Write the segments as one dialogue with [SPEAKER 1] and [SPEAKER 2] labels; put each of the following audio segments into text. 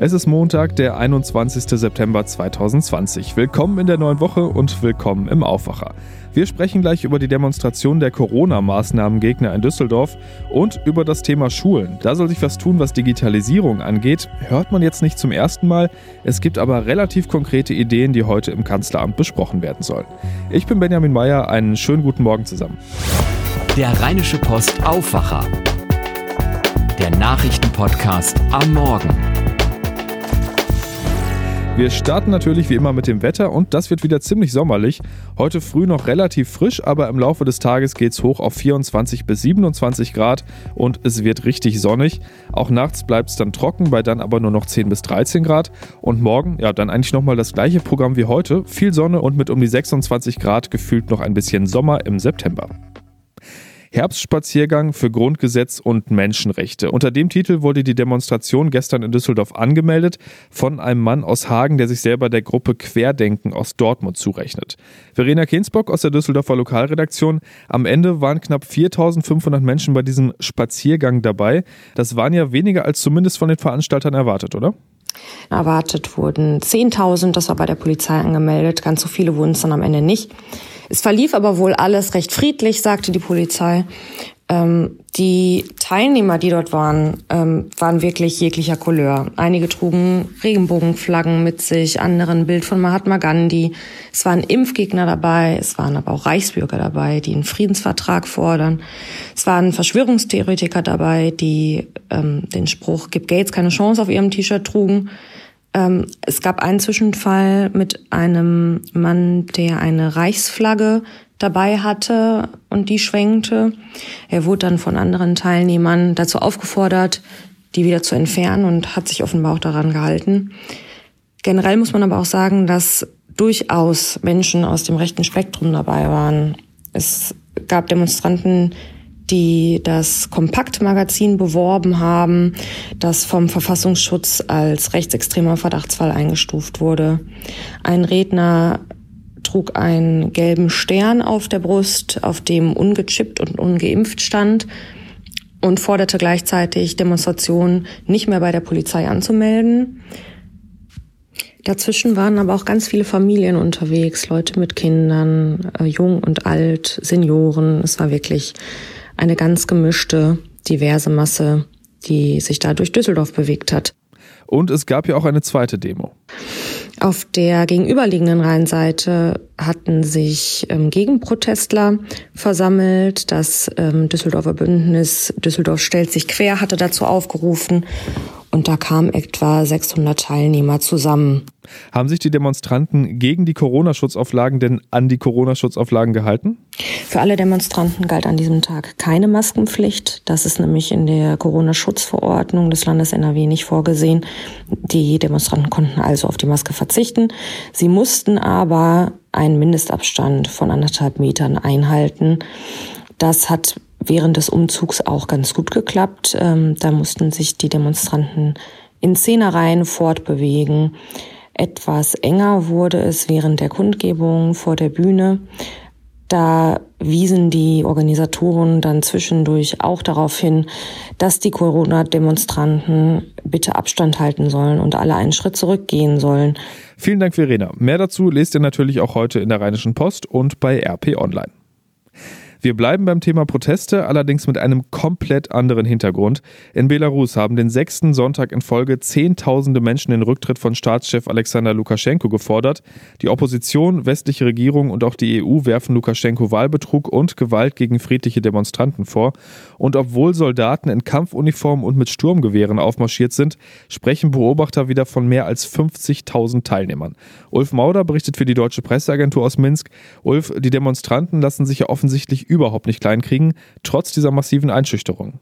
[SPEAKER 1] Es ist Montag, der 21. September 2020. Willkommen in der neuen Woche und willkommen im Aufwacher. Wir sprechen gleich über die Demonstration der Corona-Maßnahmengegner in Düsseldorf und über das Thema Schulen. Da soll sich was tun, was Digitalisierung angeht. Hört man jetzt nicht zum ersten Mal. Es gibt aber relativ konkrete Ideen, die heute im Kanzleramt besprochen werden sollen. Ich bin Benjamin Meyer. Einen schönen guten Morgen zusammen.
[SPEAKER 2] Der Rheinische Post Aufwacher. Der Nachrichtenpodcast am Morgen.
[SPEAKER 1] Wir starten natürlich wie immer mit dem Wetter und das wird wieder ziemlich sommerlich. Heute früh noch relativ frisch, aber im Laufe des Tages geht es hoch auf 24 bis 27 Grad und es wird richtig sonnig. Auch nachts bleibt es dann trocken, bei dann aber nur noch 10 bis 13 Grad. Und morgen, ja, dann eigentlich nochmal das gleiche Programm wie heute. Viel Sonne und mit um die 26 Grad gefühlt noch ein bisschen Sommer im September. Herbstspaziergang für Grundgesetz und Menschenrechte. Unter dem Titel wurde die Demonstration gestern in Düsseldorf angemeldet von einem Mann aus Hagen, der sich selber der Gruppe Querdenken aus Dortmund zurechnet. Verena Kensbock aus der Düsseldorfer Lokalredaktion. Am Ende waren knapp 4500 Menschen bei diesem Spaziergang dabei. Das waren ja weniger als zumindest von den Veranstaltern erwartet, oder?
[SPEAKER 3] Erwartet wurden 10.000, das war bei der Polizei angemeldet. Ganz so viele wurden es dann am Ende nicht. Es verlief aber wohl alles recht friedlich, sagte die Polizei. Ähm, die Teilnehmer, die dort waren, ähm, waren wirklich jeglicher Couleur. Einige trugen Regenbogenflaggen mit sich, andere ein Bild von Mahatma Gandhi. Es waren Impfgegner dabei, es waren aber auch Reichsbürger dabei, die einen Friedensvertrag fordern. Es waren Verschwörungstheoretiker dabei, die ähm, den Spruch Gib Gates keine Chance auf ihrem T-Shirt trugen. Ähm, es gab einen Zwischenfall mit einem Mann, der eine Reichsflagge dabei hatte und die schwenkte. Er wurde dann von anderen Teilnehmern dazu aufgefordert, die wieder zu entfernen und hat sich offenbar auch daran gehalten. Generell muss man aber auch sagen, dass durchaus Menschen aus dem rechten Spektrum dabei waren. Es gab Demonstranten, die das Kompaktmagazin beworben haben, das vom Verfassungsschutz als rechtsextremer Verdachtsfall eingestuft wurde. Ein Redner trug einen gelben Stern auf der Brust, auf dem ungechippt und ungeimpft stand und forderte gleichzeitig Demonstrationen nicht mehr bei der Polizei anzumelden. Dazwischen waren aber auch ganz viele Familien unterwegs, Leute mit Kindern, äh, jung und alt, Senioren. Es war wirklich eine ganz gemischte, diverse Masse, die sich da durch Düsseldorf bewegt hat.
[SPEAKER 1] Und es gab ja auch eine zweite Demo.
[SPEAKER 3] Auf der gegenüberliegenden Rheinseite hatten sich ähm, Gegenprotestler versammelt. Das ähm, Düsseldorfer Bündnis Düsseldorf stellt sich quer hatte dazu aufgerufen und da kamen etwa 600 Teilnehmer zusammen.
[SPEAKER 1] Haben sich die Demonstranten gegen die Corona-Schutzauflagen denn an die Corona-Schutzauflagen gehalten?
[SPEAKER 3] Für alle Demonstranten galt an diesem Tag keine Maskenpflicht. Das ist nämlich in der Corona-Schutzverordnung des Landes NRW nicht vorgesehen. Die Demonstranten konnten also auf die Maske verzichten. Sie mussten aber einen Mindestabstand von anderthalb Metern einhalten. Das hat während des Umzugs auch ganz gut geklappt. Ähm, da mussten sich die Demonstranten in Zehnerreihen fortbewegen. Etwas enger wurde es während der Kundgebung vor der Bühne. Da wiesen die Organisatoren dann zwischendurch auch darauf hin, dass die Corona-Demonstranten bitte Abstand halten sollen und alle einen Schritt zurückgehen sollen.
[SPEAKER 1] Vielen Dank, Verena. Mehr dazu lest ihr natürlich auch heute in der Rheinischen Post und bei RP Online. Wir bleiben beim Thema Proteste, allerdings mit einem komplett anderen Hintergrund. In Belarus haben den sechsten Sonntag in Folge Zehntausende Menschen den Rücktritt von Staatschef Alexander Lukaschenko gefordert. Die Opposition, westliche Regierung und auch die EU werfen Lukaschenko Wahlbetrug und Gewalt gegen friedliche Demonstranten vor. Und obwohl Soldaten in Kampfuniformen und mit Sturmgewehren aufmarschiert sind, sprechen Beobachter wieder von mehr als 50.000 Teilnehmern. Ulf Mauder berichtet für die Deutsche Presseagentur aus Minsk. Ulf, die Demonstranten lassen sich ja offensichtlich überhaupt nicht kleinkriegen, trotz dieser massiven Einschüchterung.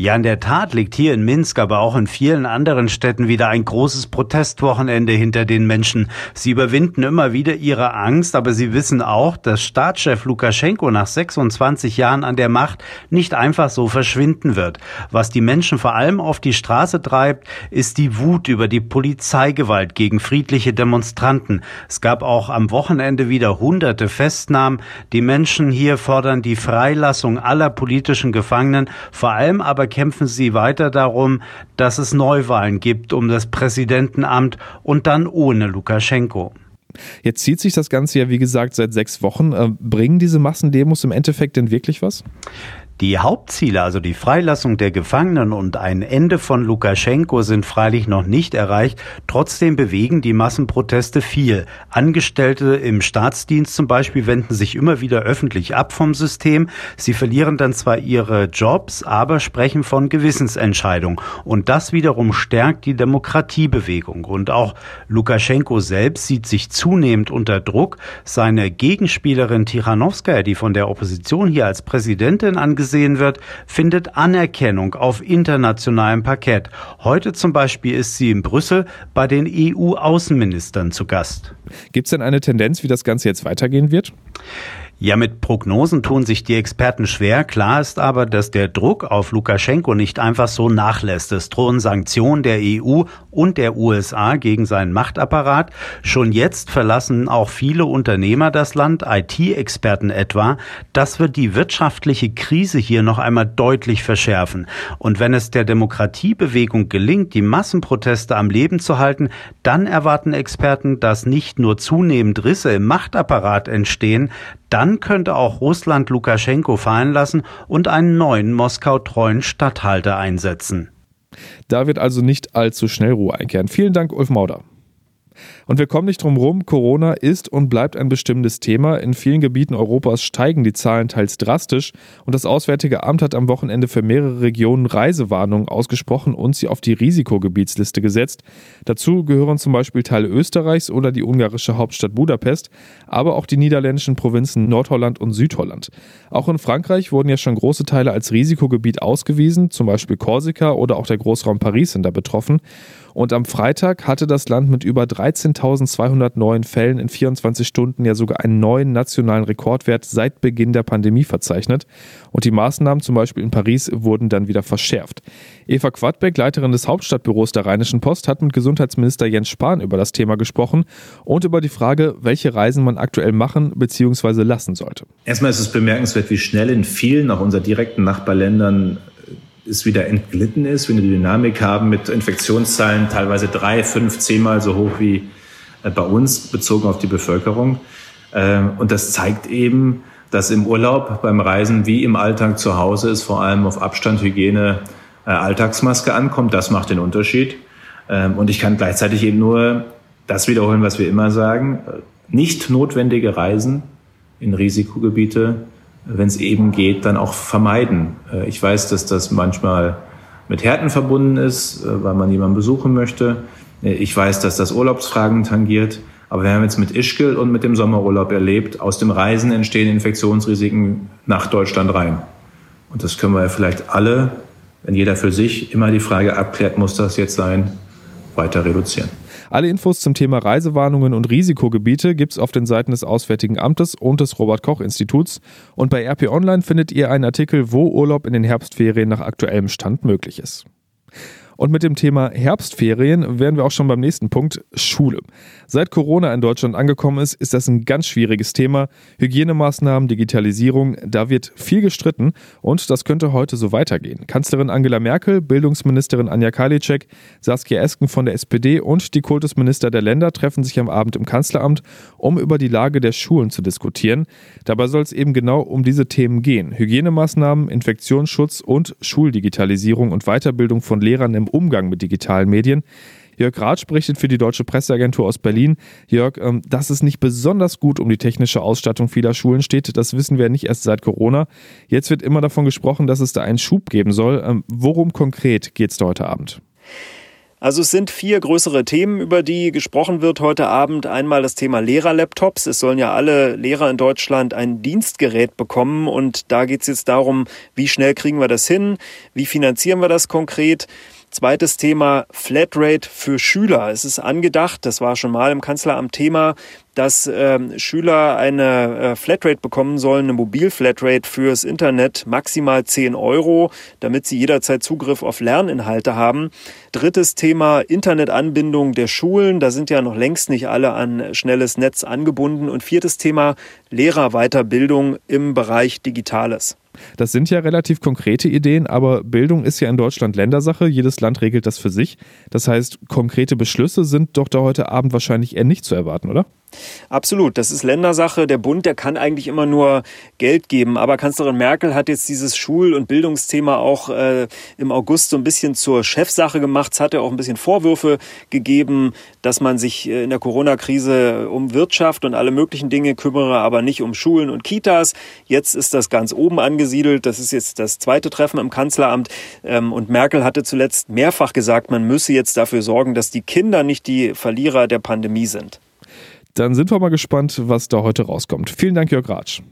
[SPEAKER 4] Ja, in der Tat liegt hier in Minsk, aber auch in vielen anderen Städten wieder ein großes Protestwochenende hinter den Menschen. Sie überwinden immer wieder ihre Angst, aber sie wissen auch, dass Staatschef Lukaschenko nach 26 Jahren an der Macht nicht einfach so verschwinden wird. Was die Menschen vor allem auf die Straße treibt, ist die Wut über die Polizeigewalt gegen friedliche Demonstranten. Es gab auch am Wochenende wieder hunderte Festnahmen. Die Menschen hier fordern fordern die Freilassung aller politischen Gefangenen. Vor allem aber kämpfen sie weiter darum, dass es Neuwahlen gibt um das Präsidentenamt und dann ohne Lukaschenko.
[SPEAKER 1] Jetzt zieht sich das Ganze ja, wie gesagt, seit sechs Wochen. Äh, bringen diese Massendemos im Endeffekt denn wirklich was?
[SPEAKER 4] Die Hauptziele, also die Freilassung der Gefangenen und ein Ende von Lukaschenko sind freilich noch nicht erreicht. Trotzdem bewegen die Massenproteste viel. Angestellte im Staatsdienst zum Beispiel wenden sich immer wieder öffentlich ab vom System. Sie verlieren dann zwar ihre Jobs, aber sprechen von Gewissensentscheidung. Und das wiederum stärkt die Demokratiebewegung. Und auch Lukaschenko selbst sieht sich zunehmend unter Druck. Seine Gegenspielerin Tichanowskaja, die von der Opposition hier als Präsidentin angesehen gesehen wird, findet Anerkennung auf internationalem Parkett. Heute zum Beispiel ist sie in Brüssel bei den EU-Außenministern zu Gast.
[SPEAKER 1] Gibt es denn eine Tendenz, wie das Ganze jetzt weitergehen wird?
[SPEAKER 4] Ja, mit Prognosen tun sich die Experten schwer. Klar ist aber, dass der Druck auf Lukaschenko nicht einfach so nachlässt. Es drohen Sanktionen der EU und der USA gegen seinen Machtapparat. Schon jetzt verlassen auch viele Unternehmer das Land, IT-Experten etwa. Das wird die wirtschaftliche Krise hier noch einmal deutlich verschärfen. Und wenn es der Demokratiebewegung gelingt, die Massenproteste am Leben zu halten, dann erwarten Experten, dass nicht nur zunehmend Risse im Machtapparat entstehen, dann könnte auch Russland Lukaschenko fallen lassen und einen neuen Moskau-treuen Statthalter einsetzen.
[SPEAKER 1] Da wird also nicht allzu schnell Ruhe einkehren. Vielen Dank, Ulf Mauder. Und wir kommen nicht drum rum, Corona ist und bleibt ein bestimmendes Thema. In vielen Gebieten Europas steigen die Zahlen teils drastisch und das Auswärtige Amt hat am Wochenende für mehrere Regionen Reisewarnungen ausgesprochen und sie auf die Risikogebietsliste gesetzt. Dazu gehören zum Beispiel Teile Österreichs oder die ungarische Hauptstadt Budapest, aber auch die niederländischen Provinzen Nordholland und Südholland. Auch in Frankreich wurden ja schon große Teile als Risikogebiet ausgewiesen, zum Beispiel Korsika oder auch der Großraum Paris sind da betroffen. Und am Freitag hatte das Land mit über 13 2209 Fällen in 24 Stunden ja sogar einen neuen nationalen Rekordwert seit Beginn der Pandemie verzeichnet. Und die Maßnahmen zum Beispiel in Paris wurden dann wieder verschärft. Eva Quadbeck, Leiterin des Hauptstadtbüros der Rheinischen Post, hat mit Gesundheitsminister Jens Spahn über das Thema gesprochen und über die Frage, welche Reisen man aktuell machen bzw. lassen sollte.
[SPEAKER 5] Erstmal ist es bemerkenswert, wie schnell in vielen, auch unserer direkten Nachbarländern, äh, es wieder entglitten ist, wir eine Dynamik haben mit Infektionszahlen teilweise drei, fünf, zehnmal so hoch wie bei uns bezogen auf die Bevölkerung. Ähm, und das zeigt eben, dass im Urlaub, beim Reisen wie im Alltag zu Hause es vor allem auf Abstand, Hygiene, äh, Alltagsmaske ankommt. Das macht den Unterschied. Ähm, und ich kann gleichzeitig eben nur das wiederholen, was wir immer sagen. Nicht notwendige Reisen in Risikogebiete wenn es eben geht, dann auch vermeiden. Äh, ich weiß, dass das manchmal mit Härten verbunden ist, äh, weil man jemanden besuchen möchte. Äh, ich weiß, dass das Urlaubsfragen tangiert. Aber wir haben jetzt mit Ischgl und mit dem Sommerurlaub erlebt, aus dem Reisen entstehen Infektionsrisiken nach Deutschland rein. Und das können wir vielleicht alle, wenn jeder für sich immer die Frage abklärt, muss das jetzt sein, weiter reduzieren.
[SPEAKER 1] Alle Infos zum Thema Reisewarnungen und Risikogebiete gibt es auf den Seiten des Auswärtigen Amtes und des Robert Koch Instituts. Und bei RP Online findet ihr einen Artikel, wo Urlaub in den Herbstferien nach aktuellem Stand möglich ist. Und mit dem Thema Herbstferien wären wir auch schon beim nächsten Punkt, Schule. Seit Corona in Deutschland angekommen ist, ist das ein ganz schwieriges Thema. Hygienemaßnahmen, Digitalisierung, da wird viel gestritten und das könnte heute so weitergehen. Kanzlerin Angela Merkel, Bildungsministerin Anja Karliczek, Saskia Esken von der SPD und die Kultusminister der Länder treffen sich am Abend im Kanzleramt, um über die Lage der Schulen zu diskutieren. Dabei soll es eben genau um diese Themen gehen. Hygienemaßnahmen, Infektionsschutz und Schuldigitalisierung und Weiterbildung von Lehrern im Umgang mit digitalen Medien. Jörg Rath berichtet für die Deutsche Presseagentur aus Berlin. Jörg, ähm, dass es nicht besonders gut um die technische Ausstattung vieler Schulen steht, das wissen wir nicht erst seit Corona. Jetzt wird immer davon gesprochen, dass es da einen Schub geben soll. Ähm, worum konkret geht es heute Abend?
[SPEAKER 6] Also es sind vier größere Themen, über die gesprochen wird heute Abend. Einmal das Thema Lehrerlaptops. Es sollen ja alle Lehrer in Deutschland ein Dienstgerät bekommen und da geht es jetzt darum, wie schnell kriegen wir das hin, wie finanzieren wir das konkret. Zweites Thema Flatrate für Schüler. Es ist angedacht, das war schon mal im Kanzleramt Thema, dass ähm, Schüler eine äh, Flatrate bekommen sollen, eine Mobil-Flatrate fürs Internet, maximal 10 Euro, damit sie jederzeit Zugriff auf Lerninhalte haben. Drittes Thema Internetanbindung der Schulen. Da sind ja noch längst nicht alle an schnelles Netz angebunden. Und viertes Thema Lehrerweiterbildung im Bereich Digitales.
[SPEAKER 1] Das sind ja relativ konkrete Ideen, aber Bildung ist ja in Deutschland Ländersache. Jedes Land regelt das für sich. Das heißt, konkrete Beschlüsse sind doch da heute Abend wahrscheinlich eher nicht zu erwarten, oder?
[SPEAKER 6] Absolut, das ist Ländersache. Der Bund, der kann eigentlich immer nur Geld geben. Aber Kanzlerin Merkel hat jetzt dieses Schul- und Bildungsthema auch äh, im August so ein bisschen zur Chefsache gemacht. Es hat ja auch ein bisschen Vorwürfe gegeben, dass man sich äh, in der Corona-Krise um Wirtschaft und alle möglichen Dinge kümmere, aber nicht um Schulen und Kitas. Jetzt ist das ganz oben angesiedelt. Das ist jetzt das zweite Treffen im Kanzleramt. Ähm, und Merkel hatte zuletzt mehrfach gesagt, man müsse jetzt dafür sorgen, dass die Kinder nicht die Verlierer der Pandemie sind.
[SPEAKER 1] Dann sind wir mal gespannt, was da heute rauskommt. Vielen Dank, Jörg Ratsch.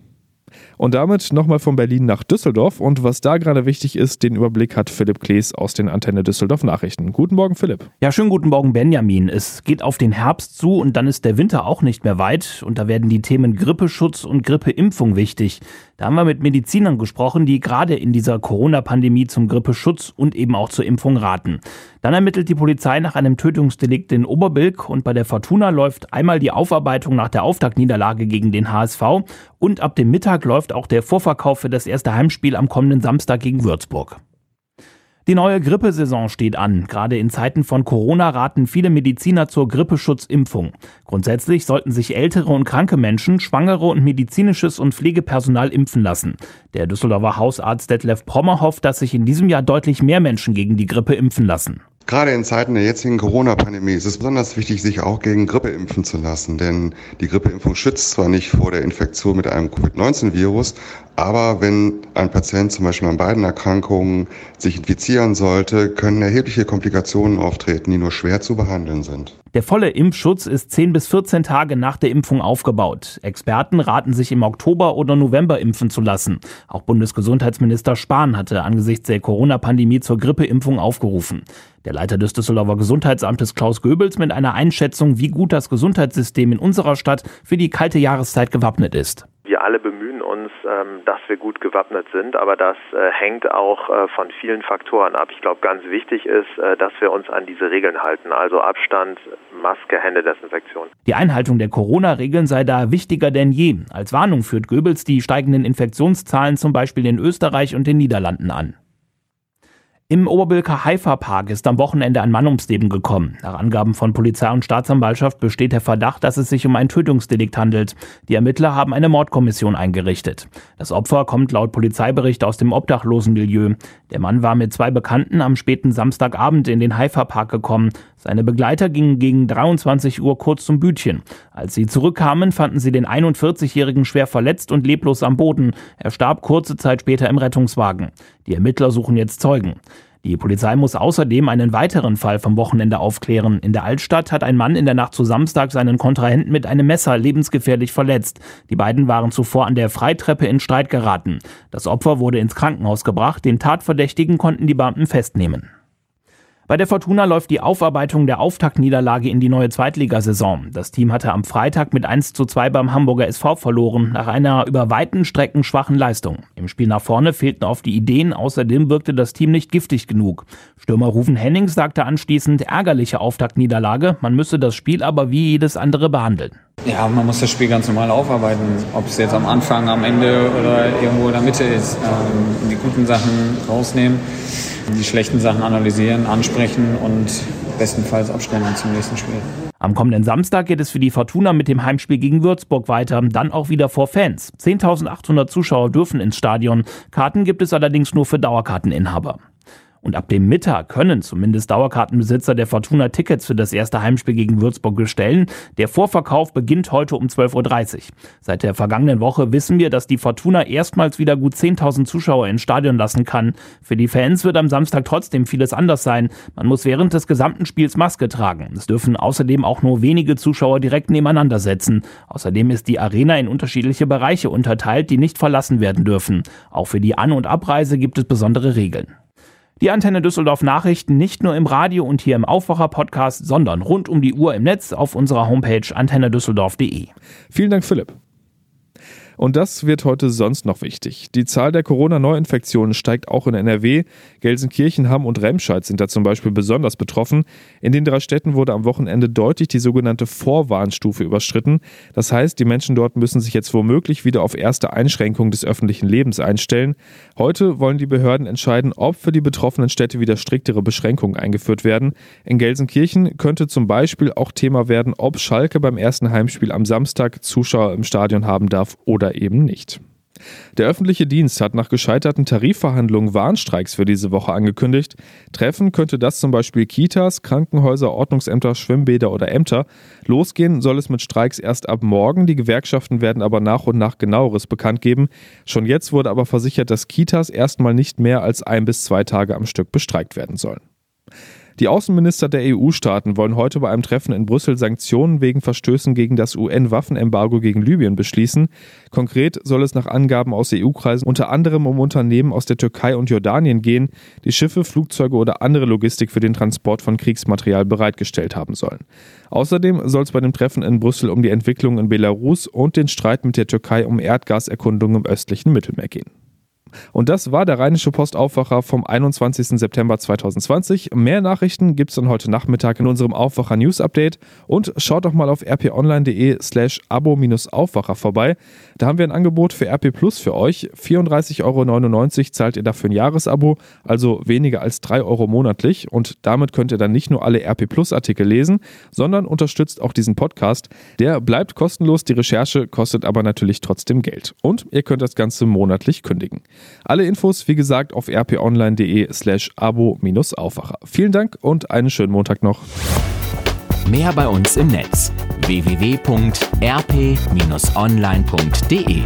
[SPEAKER 1] Und damit nochmal von Berlin nach Düsseldorf. Und was da gerade wichtig ist, den Überblick hat Philipp Klees aus den Antenne Düsseldorf Nachrichten. Guten Morgen, Philipp.
[SPEAKER 7] Ja, schönen guten Morgen, Benjamin. Es geht auf den Herbst zu und dann ist der Winter auch nicht mehr weit. Und da werden die Themen Grippeschutz und Grippeimpfung wichtig. Da haben wir mit Medizinern gesprochen, die gerade in dieser Corona-Pandemie zum Grippeschutz und eben auch zur Impfung raten. Dann ermittelt die Polizei nach einem Tötungsdelikt in Oberbilk und bei der Fortuna läuft einmal die Aufarbeitung nach der Auftaktniederlage gegen den HSV und ab dem Mittag läuft auch der Vorverkauf für das erste Heimspiel am kommenden Samstag gegen Würzburg. Die neue Grippesaison steht an. Gerade in Zeiten von Corona raten viele Mediziner zur Grippeschutzimpfung. Grundsätzlich sollten sich ältere und kranke Menschen, Schwangere und medizinisches und Pflegepersonal impfen lassen. Der Düsseldorfer Hausarzt Detlef Prommer hofft, dass sich in diesem Jahr deutlich mehr Menschen gegen die Grippe impfen lassen.
[SPEAKER 8] Gerade in Zeiten der jetzigen Corona-Pandemie ist es besonders wichtig, sich auch gegen Grippe impfen zu lassen. Denn die Grippeimpfung schützt zwar nicht vor der Infektion mit einem Covid-19-Virus, aber wenn ein Patient zum Beispiel an beiden Erkrankungen sich infizieren sollte, können erhebliche Komplikationen auftreten, die nur schwer zu behandeln sind.
[SPEAKER 7] Der volle Impfschutz ist 10 bis 14 Tage nach der Impfung aufgebaut. Experten raten sich im Oktober oder November impfen zu lassen. Auch Bundesgesundheitsminister Spahn hatte angesichts der Corona-Pandemie zur Grippeimpfung aufgerufen. Der Leiter des Düsseldorfer Gesundheitsamtes Klaus Goebbels mit einer Einschätzung, wie gut das Gesundheitssystem in unserer Stadt für die kalte Jahreszeit gewappnet ist.
[SPEAKER 9] Wir alle bemühen uns, ähm, dass wir gut gewappnet sind, aber das äh, hängt auch äh, von vielen Faktoren ab. Ich glaube, ganz wichtig ist, äh, dass wir uns an diese Regeln halten, also Abstand, Maske, Händedesinfektion.
[SPEAKER 7] Die Einhaltung der Corona-Regeln sei da wichtiger denn je. Als Warnung führt Goebbels die steigenden Infektionszahlen zum Beispiel in Österreich und den Niederlanden an. Im Oberbilker Haifa-Park ist am Wochenende ein Mann ums Leben gekommen. Nach Angaben von Polizei und Staatsanwaltschaft besteht der Verdacht, dass es sich um ein Tötungsdelikt handelt. Die Ermittler haben eine Mordkommission eingerichtet. Das Opfer kommt laut Polizeibericht aus dem Obdachlosenmilieu. Der Mann war mit zwei Bekannten am späten Samstagabend in den Haifa-Park gekommen. Seine Begleiter gingen gegen 23 Uhr kurz zum Bütchen. Als sie zurückkamen, fanden sie den 41-Jährigen schwer verletzt und leblos am Boden. Er starb kurze Zeit später im Rettungswagen. Die Ermittler suchen jetzt Zeugen. Die Polizei muss außerdem einen weiteren Fall vom Wochenende aufklären. In der Altstadt hat ein Mann in der Nacht zu Samstag seinen Kontrahenten mit einem Messer lebensgefährlich verletzt. Die beiden waren zuvor an der Freitreppe in Streit geraten. Das Opfer wurde ins Krankenhaus gebracht. Den Tatverdächtigen konnten die Beamten festnehmen. Bei der Fortuna läuft die Aufarbeitung der Auftaktniederlage in die neue Zweitligasaison. Das Team hatte am Freitag mit 1 zu 2 beim Hamburger SV verloren, nach einer über weiten Strecken schwachen Leistung. Im Spiel nach vorne fehlten oft die Ideen, außerdem wirkte das Team nicht giftig genug. Stürmer Rufen Hennings sagte anschließend, ärgerliche Auftaktniederlage, man müsse das Spiel aber wie jedes andere behandeln.
[SPEAKER 10] Ja, man muss das Spiel ganz normal aufarbeiten, ob es jetzt am Anfang, am Ende oder irgendwo in der Mitte ist. Ähm, die guten Sachen rausnehmen die schlechten Sachen analysieren, ansprechen und bestenfalls abstellen zum nächsten Spiel.
[SPEAKER 7] Am kommenden Samstag geht es für die Fortuna mit dem Heimspiel gegen Würzburg weiter, dann auch wieder vor Fans. 10.800 Zuschauer dürfen ins Stadion. Karten gibt es allerdings nur für Dauerkarteninhaber. Und ab dem Mittag können zumindest Dauerkartenbesitzer der Fortuna Tickets für das erste Heimspiel gegen Würzburg bestellen. Der Vorverkauf beginnt heute um 12.30 Uhr. Seit der vergangenen Woche wissen wir, dass die Fortuna erstmals wieder gut 10.000 Zuschauer ins Stadion lassen kann. Für die Fans wird am Samstag trotzdem vieles anders sein. Man muss während des gesamten Spiels Maske tragen. Es dürfen außerdem auch nur wenige Zuschauer direkt nebeneinander setzen. Außerdem ist die Arena in unterschiedliche Bereiche unterteilt, die nicht verlassen werden dürfen. Auch für die An- und Abreise gibt es besondere Regeln. Die Antenne Düsseldorf Nachrichten nicht nur im Radio und hier im Aufwacher Podcast, sondern rund um die Uhr im Netz auf unserer Homepage antennedüsseldorf.de.
[SPEAKER 1] Vielen Dank, Philipp. Und das wird heute sonst noch wichtig. Die Zahl der Corona-Neuinfektionen steigt auch in NRW. Gelsenkirchen, Hamm und Remscheid sind da zum Beispiel besonders betroffen. In den drei Städten wurde am Wochenende deutlich die sogenannte Vorwarnstufe überschritten. Das heißt, die Menschen dort müssen sich jetzt womöglich wieder auf erste Einschränkungen des öffentlichen Lebens einstellen. Heute wollen die Behörden entscheiden, ob für die betroffenen Städte wieder striktere Beschränkungen eingeführt werden. In Gelsenkirchen könnte zum Beispiel auch Thema werden, ob Schalke beim ersten Heimspiel am Samstag Zuschauer im Stadion haben darf oder oder eben nicht. Der öffentliche Dienst hat nach gescheiterten Tarifverhandlungen Warnstreiks für diese Woche angekündigt. Treffen könnte das zum Beispiel Kitas, Krankenhäuser, Ordnungsämter, Schwimmbäder oder Ämter. Losgehen soll es mit Streiks erst ab morgen. Die Gewerkschaften werden aber nach und nach genaueres bekannt geben. Schon jetzt wurde aber versichert, dass Kitas erstmal nicht mehr als ein bis zwei Tage am Stück bestreikt werden sollen. Die Außenminister der EU-Staaten wollen heute bei einem Treffen in Brüssel Sanktionen wegen Verstößen gegen das UN-Waffenembargo gegen Libyen beschließen. Konkret soll es nach Angaben aus EU-Kreisen unter anderem um Unternehmen aus der Türkei und Jordanien gehen, die Schiffe, Flugzeuge oder andere Logistik für den Transport von Kriegsmaterial bereitgestellt haben sollen. Außerdem soll es bei dem Treffen in Brüssel um die Entwicklung in Belarus und den Streit mit der Türkei um Erdgaserkundungen im östlichen Mittelmeer gehen. Und das war der Rheinische Postaufwacher vom 21. September 2020. Mehr Nachrichten gibt es dann heute Nachmittag in unserem Aufwacher News Update. Und schaut doch mal auf rponline.de slash abo-aufwacher vorbei. Da haben wir ein Angebot für RP Plus für euch. 34,99 Euro zahlt ihr dafür ein Jahresabo, also weniger als 3 Euro monatlich. Und damit könnt ihr dann nicht nur alle RP Plus Artikel lesen, sondern unterstützt auch diesen Podcast. Der bleibt kostenlos, die Recherche kostet aber natürlich trotzdem Geld. Und ihr könnt das Ganze monatlich kündigen. Alle Infos, wie gesagt, auf rponline.de slash abo-aufwacher. Vielen Dank und einen schönen Montag noch.
[SPEAKER 2] Mehr bei uns im Netz www.rp-online.de